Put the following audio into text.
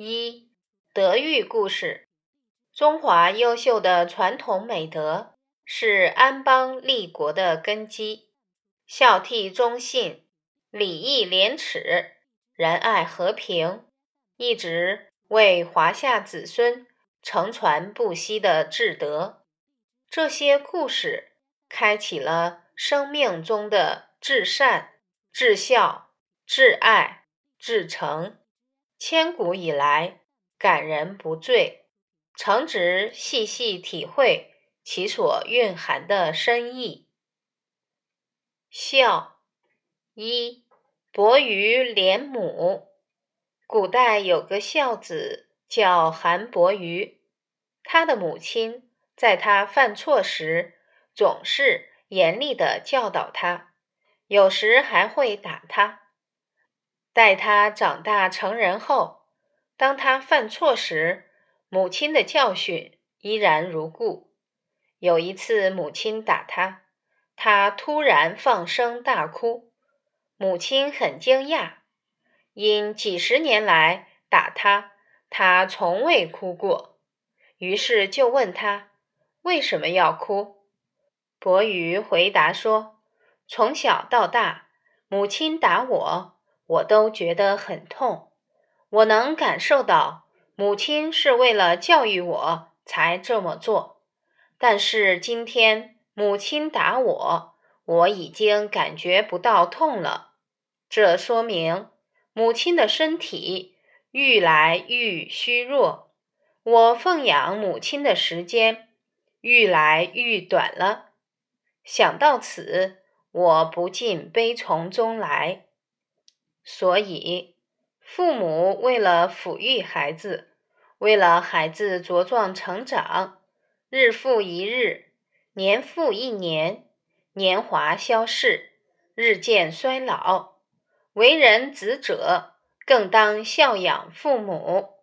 一德育故事，中华优秀的传统美德是安邦立国的根基。孝悌忠信、礼义廉耻、仁爱和平，一直为华夏子孙承传不息的至德。这些故事开启了生命中的至善、至孝、至爱、至诚。千古以来，感人不坠，诚值细细体会其所蕴含的深意。孝一，伯鱼怜母。古代有个孝子叫韩伯鱼，他的母亲在他犯错时，总是严厉的教导他，有时还会打他。待他长大成人后，当他犯错时，母亲的教训依然如故。有一次，母亲打他，他突然放声大哭，母亲很惊讶，因几十年来打他，他从未哭过，于是就问他为什么要哭。伯鱼回答说：“从小到大，母亲打我。”我都觉得很痛，我能感受到母亲是为了教育我才这么做。但是今天母亲打我，我已经感觉不到痛了。这说明母亲的身体愈来愈虚弱，我奉养母亲的时间愈来愈短了。想到此，我不禁悲从中来。所以，父母为了抚育孩子，为了孩子茁壮成长，日复一日，年复一年，年华消逝，日渐衰老。为人子者，更当孝养父母。